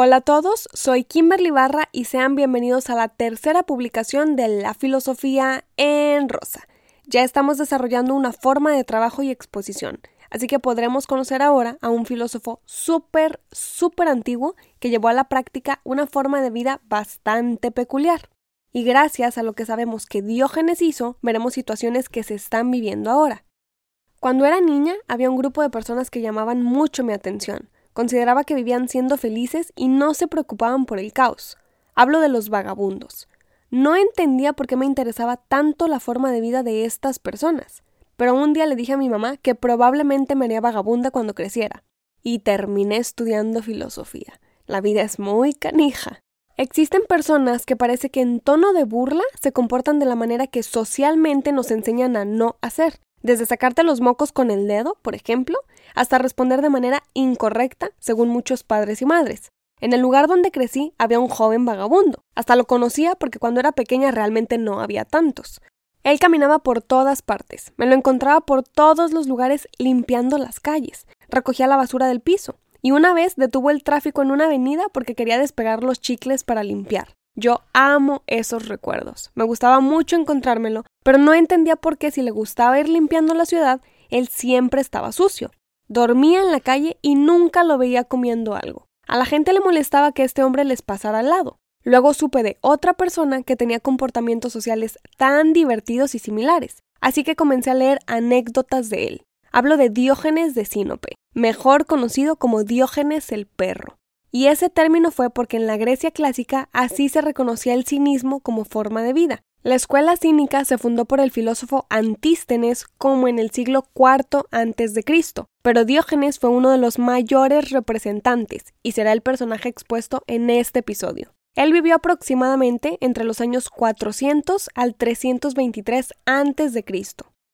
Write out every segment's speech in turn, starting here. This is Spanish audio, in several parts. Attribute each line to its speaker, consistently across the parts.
Speaker 1: Hola a todos, soy Kimberly Barra y sean bienvenidos a la tercera publicación de La Filosofía en Rosa. Ya estamos desarrollando una forma de trabajo y exposición, así que podremos conocer ahora a un filósofo súper, súper antiguo que llevó a la práctica una forma de vida bastante peculiar. Y gracias a lo que sabemos que Diógenes hizo, veremos situaciones que se están viviendo ahora. Cuando era niña, había un grupo de personas que llamaban mucho mi atención Consideraba que vivían siendo felices y no se preocupaban por el caos. Hablo de los vagabundos. No entendía por qué me interesaba tanto la forma de vida de estas personas, pero un día le dije a mi mamá que probablemente me haría vagabunda cuando creciera. Y terminé estudiando filosofía. La vida es muy canija. Existen personas que parece que en tono de burla se comportan de la manera que socialmente nos enseñan a no hacer. Desde sacarte los mocos con el dedo, por ejemplo, hasta responder de manera incorrecta, según muchos padres y madres. En el lugar donde crecí había un joven vagabundo. Hasta lo conocía porque cuando era pequeña realmente no había tantos. Él caminaba por todas partes. Me lo encontraba por todos los lugares limpiando las calles. Recogía la basura del piso. Y una vez detuvo el tráfico en una avenida porque quería despegar los chicles para limpiar. Yo amo esos recuerdos. Me gustaba mucho encontrármelo, pero no entendía por qué si le gustaba ir limpiando la ciudad, él siempre estaba sucio. Dormía en la calle y nunca lo veía comiendo algo. A la gente le molestaba que este hombre les pasara al lado. Luego supe de otra persona que tenía comportamientos sociales tan divertidos y similares, así que comencé a leer anécdotas de él. Hablo de Diógenes de Sinope, mejor conocido como Diógenes el perro. Y ese término fue porque en la Grecia clásica así se reconocía el cinismo como forma de vida. La escuela cínica se fundó por el filósofo Antístenes como en el siglo IV a.C., pero Diógenes fue uno de los mayores representantes y será el personaje expuesto en este episodio. Él vivió aproximadamente entre los años 400 al 323 a.C.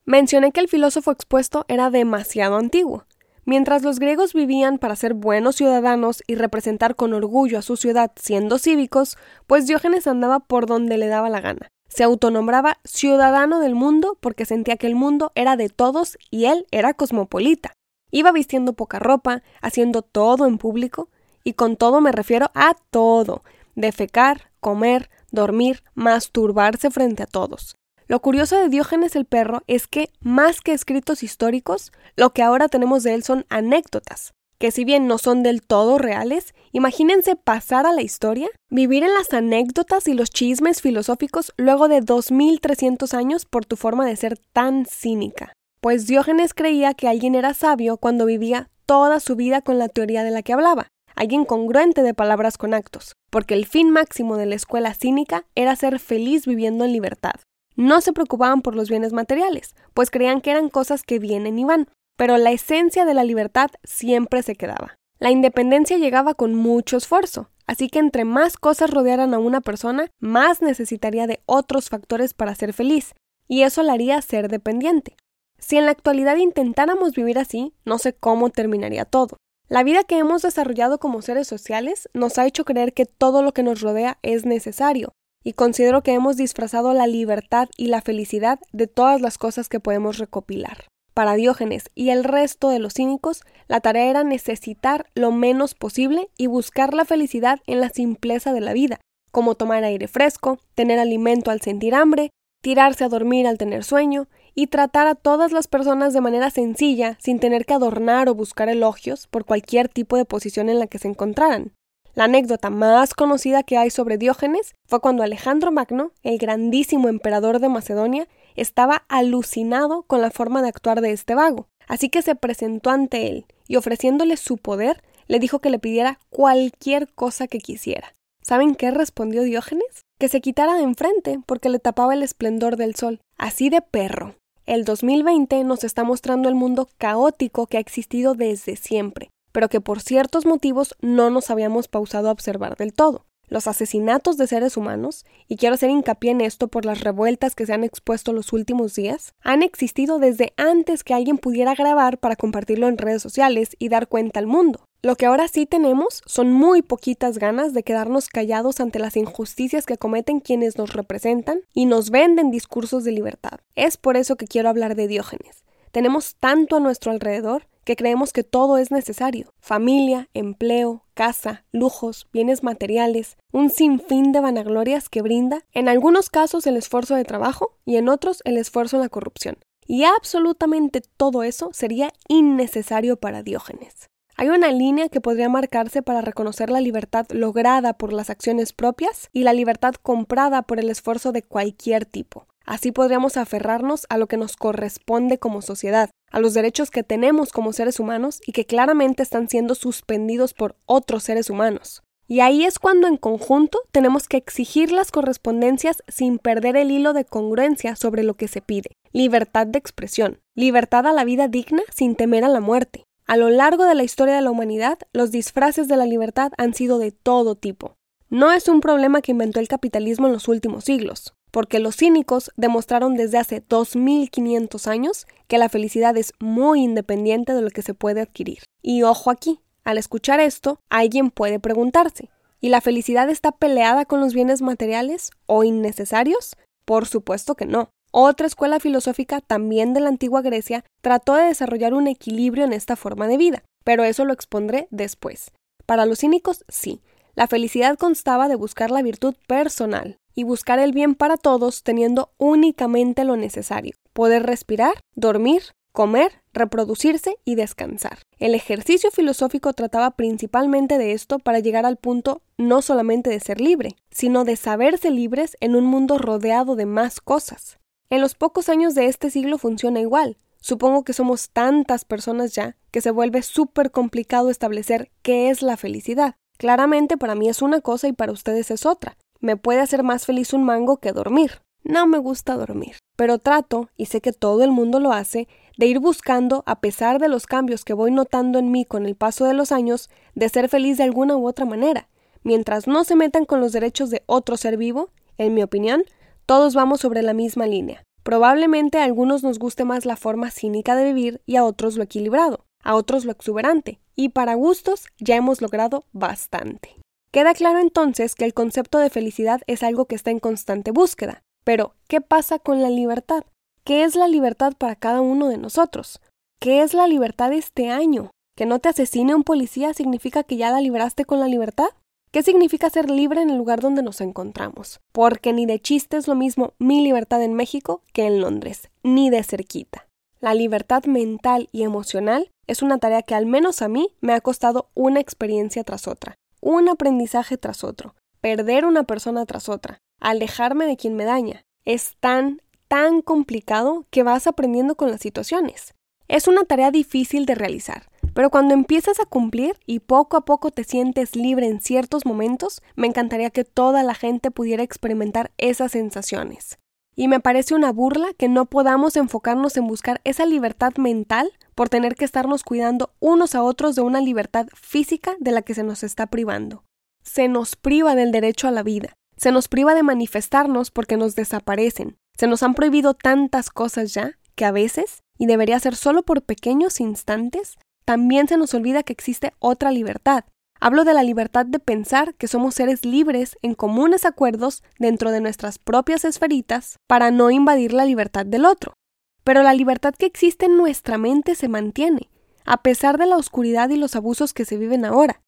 Speaker 1: Mencioné que el filósofo expuesto era demasiado antiguo. Mientras los griegos vivían para ser buenos ciudadanos y representar con orgullo a su ciudad siendo cívicos, pues Diógenes andaba por donde le daba la gana. Se autonombraba ciudadano del mundo porque sentía que el mundo era de todos y él era cosmopolita. Iba vistiendo poca ropa, haciendo todo en público, y con todo me refiero a todo, defecar, comer, dormir, masturbarse frente a todos. Lo curioso de Diógenes el perro es que, más que escritos históricos, lo que ahora tenemos de él son anécdotas, que si bien no son del todo reales, imagínense pasar a la historia, vivir en las anécdotas y los chismes filosóficos luego de 2300 años por tu forma de ser tan cínica. Pues Diógenes creía que alguien era sabio cuando vivía toda su vida con la teoría de la que hablaba, alguien congruente de palabras con actos, porque el fin máximo de la escuela cínica era ser feliz viviendo en libertad. No se preocupaban por los bienes materiales, pues creían que eran cosas que vienen y van, pero la esencia de la libertad siempre se quedaba. La independencia llegaba con mucho esfuerzo, así que entre más cosas rodearan a una persona, más necesitaría de otros factores para ser feliz, y eso la haría ser dependiente. Si en la actualidad intentáramos vivir así, no sé cómo terminaría todo. La vida que hemos desarrollado como seres sociales nos ha hecho creer que todo lo que nos rodea es necesario, y considero que hemos disfrazado la libertad y la felicidad de todas las cosas que podemos recopilar. Para Diógenes y el resto de los cínicos, la tarea era necesitar lo menos posible y buscar la felicidad en la simpleza de la vida, como tomar aire fresco, tener alimento al sentir hambre, tirarse a dormir al tener sueño, y tratar a todas las personas de manera sencilla, sin tener que adornar o buscar elogios por cualquier tipo de posición en la que se encontraran. La anécdota más conocida que hay sobre Diógenes fue cuando Alejandro Magno, el grandísimo emperador de Macedonia, estaba alucinado con la forma de actuar de este vago, así que se presentó ante él y ofreciéndole su poder, le dijo que le pidiera cualquier cosa que quisiera. ¿Saben qué respondió Diógenes? Que se quitara de enfrente porque le tapaba el esplendor del sol, así de perro. El 2020 nos está mostrando el mundo caótico que ha existido desde siempre, pero que por ciertos motivos no nos habíamos pausado a observar del todo. Los asesinatos de seres humanos, y quiero hacer hincapié en esto por las revueltas que se han expuesto los últimos días, han existido desde antes que alguien pudiera grabar para compartirlo en redes sociales y dar cuenta al mundo. Lo que ahora sí tenemos son muy poquitas ganas de quedarnos callados ante las injusticias que cometen quienes nos representan y nos venden discursos de libertad. Es por eso que quiero hablar de Diógenes. Tenemos tanto a nuestro alrededor que creemos que todo es necesario. Familia, empleo, casa, lujos, bienes materiales, un sinfín de vanaglorias que brinda, en algunos casos el esfuerzo de trabajo y en otros el esfuerzo en la corrupción. Y absolutamente todo eso sería innecesario para Diógenes. Hay una línea que podría marcarse para reconocer la libertad lograda por las acciones propias y la libertad comprada por el esfuerzo de cualquier tipo. Así podríamos aferrarnos a lo que nos corresponde como sociedad, a los derechos que tenemos como seres humanos y que claramente están siendo suspendidos por otros seres humanos. Y ahí es cuando en conjunto tenemos que exigir las correspondencias sin perder el hilo de congruencia sobre lo que se pide. Libertad de expresión, libertad a la vida digna sin temer a la muerte. A lo largo de la historia de la humanidad, los disfraces de la libertad han sido de todo tipo. No es un problema que inventó el capitalismo en los últimos siglos porque los cínicos demostraron desde hace 2500 años que la felicidad es muy independiente de lo que se puede adquirir. Y ojo aquí, al escuchar esto, alguien puede preguntarse, ¿y la felicidad está peleada con los bienes materiales o innecesarios? Por supuesto que no. Otra escuela filosófica, también de la antigua Grecia, trató de desarrollar un equilibrio en esta forma de vida, pero eso lo expondré después. Para los cínicos, sí. La felicidad constaba de buscar la virtud personal, y buscar el bien para todos teniendo únicamente lo necesario, poder respirar, dormir, comer, reproducirse y descansar. El ejercicio filosófico trataba principalmente de esto para llegar al punto no solamente de ser libre, sino de saberse libres en un mundo rodeado de más cosas. En los pocos años de este siglo funciona igual. Supongo que somos tantas personas ya que se vuelve súper complicado establecer qué es la felicidad. Claramente para mí es una cosa y para ustedes es otra. Me puede hacer más feliz un mango que dormir. No me gusta dormir, pero trato, y sé que todo el mundo lo hace, de ir buscando, a pesar de los cambios que voy notando en mí con el paso de los años, de ser feliz de alguna u otra manera. Mientras no se metan con los derechos de otro ser vivo, en mi opinión, todos vamos sobre la misma línea. Probablemente a algunos nos guste más la forma cínica de vivir y a otros lo equilibrado, a otros lo exuberante, y para gustos ya hemos logrado bastante. Queda claro entonces que el concepto de felicidad es algo que está en constante búsqueda. Pero, ¿qué pasa con la libertad? ¿Qué es la libertad para cada uno de nosotros? ¿Qué es la libertad este año? ¿Que no te asesine un policía significa que ya la libraste con la libertad? ¿Qué significa ser libre en el lugar donde nos encontramos? Porque ni de chiste es lo mismo mi libertad en México que en Londres, ni de cerquita. La libertad mental y emocional es una tarea que al menos a mí me ha costado una experiencia tras otra un aprendizaje tras otro, perder una persona tras otra, alejarme de quien me daña. Es tan, tan complicado que vas aprendiendo con las situaciones. Es una tarea difícil de realizar, pero cuando empiezas a cumplir y poco a poco te sientes libre en ciertos momentos, me encantaría que toda la gente pudiera experimentar esas sensaciones. Y me parece una burla que no podamos enfocarnos en buscar esa libertad mental por tener que estarnos cuidando unos a otros de una libertad física de la que se nos está privando. Se nos priva del derecho a la vida, se nos priva de manifestarnos porque nos desaparecen, se nos han prohibido tantas cosas ya que a veces, y debería ser solo por pequeños instantes, también se nos olvida que existe otra libertad, Hablo de la libertad de pensar que somos seres libres en comunes acuerdos dentro de nuestras propias esferitas para no invadir la libertad del otro. Pero la libertad que existe en nuestra mente se mantiene, a pesar de la oscuridad y los abusos que se viven ahora.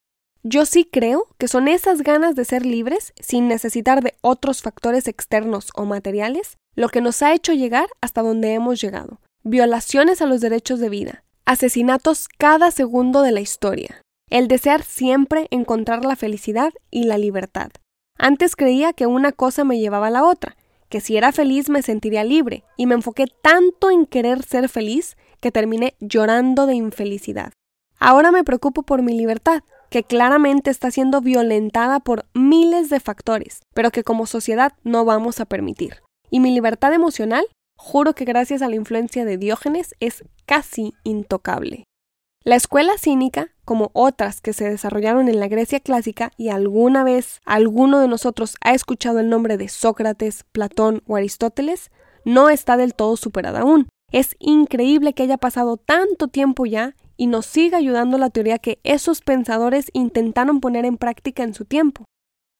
Speaker 1: Yo sí creo que son esas ganas de ser libres, sin necesitar de otros factores externos o materiales, lo que nos ha hecho llegar hasta donde hemos llegado. Violaciones a los derechos de vida, asesinatos cada segundo de la historia, el desear siempre encontrar la felicidad y la libertad. Antes creía que una cosa me llevaba a la otra, que si era feliz me sentiría libre, y me enfoqué tanto en querer ser feliz que terminé llorando de infelicidad. Ahora me preocupo por mi libertad, que claramente está siendo violentada por miles de factores, pero que como sociedad no vamos a permitir. Y mi libertad emocional, juro que gracias a la influencia de Diógenes, es casi intocable. La escuela cínica, como otras que se desarrollaron en la Grecia clásica y alguna vez alguno de nosotros ha escuchado el nombre de Sócrates, Platón o Aristóteles, no está del todo superada aún. Es increíble que haya pasado tanto tiempo ya y nos siga ayudando la teoría que esos pensadores intentaron poner en práctica en su tiempo.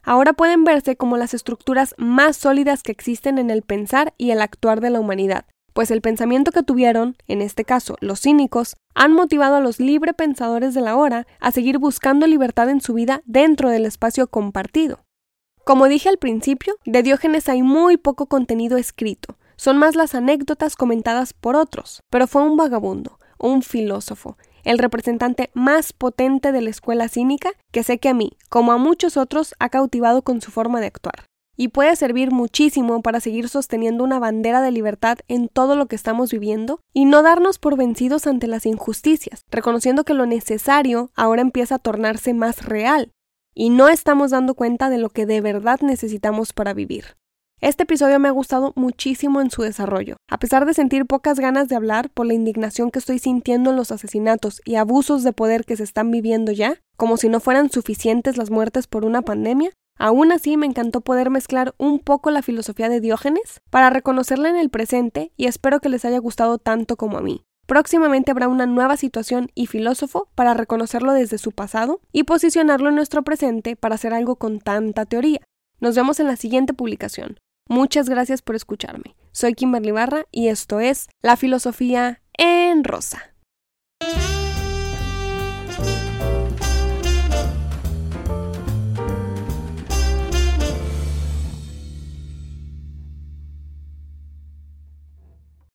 Speaker 1: Ahora pueden verse como las estructuras más sólidas que existen en el pensar y el actuar de la humanidad, pues el pensamiento que tuvieron, en este caso los cínicos, han motivado a los libre pensadores de la hora a seguir buscando libertad en su vida dentro del espacio compartido. Como dije al principio, de Diógenes hay muy poco contenido escrito, son más las anécdotas comentadas por otros, pero fue un vagabundo, un filósofo, el representante más potente de la escuela cínica que sé que a mí, como a muchos otros, ha cautivado con su forma de actuar. Y puede servir muchísimo para seguir sosteniendo una bandera de libertad en todo lo que estamos viviendo y no darnos por vencidos ante las injusticias, reconociendo que lo necesario ahora empieza a tornarse más real y no estamos dando cuenta de lo que de verdad necesitamos para vivir. Este episodio me ha gustado muchísimo en su desarrollo. A pesar de sentir pocas ganas de hablar por la indignación que estoy sintiendo en los asesinatos y abusos de poder que se están viviendo ya, como si no fueran suficientes las muertes por una pandemia, aún así me encantó poder mezclar un poco la filosofía de Diógenes para reconocerla en el presente y espero que les haya gustado tanto como a mí. Próximamente habrá una nueva situación y filósofo para reconocerlo desde su pasado y posicionarlo en nuestro presente para hacer algo con tanta teoría. Nos vemos en la siguiente publicación. Muchas gracias por escucharme. Soy Kimberly Barra y esto es La Filosofía en Rosa.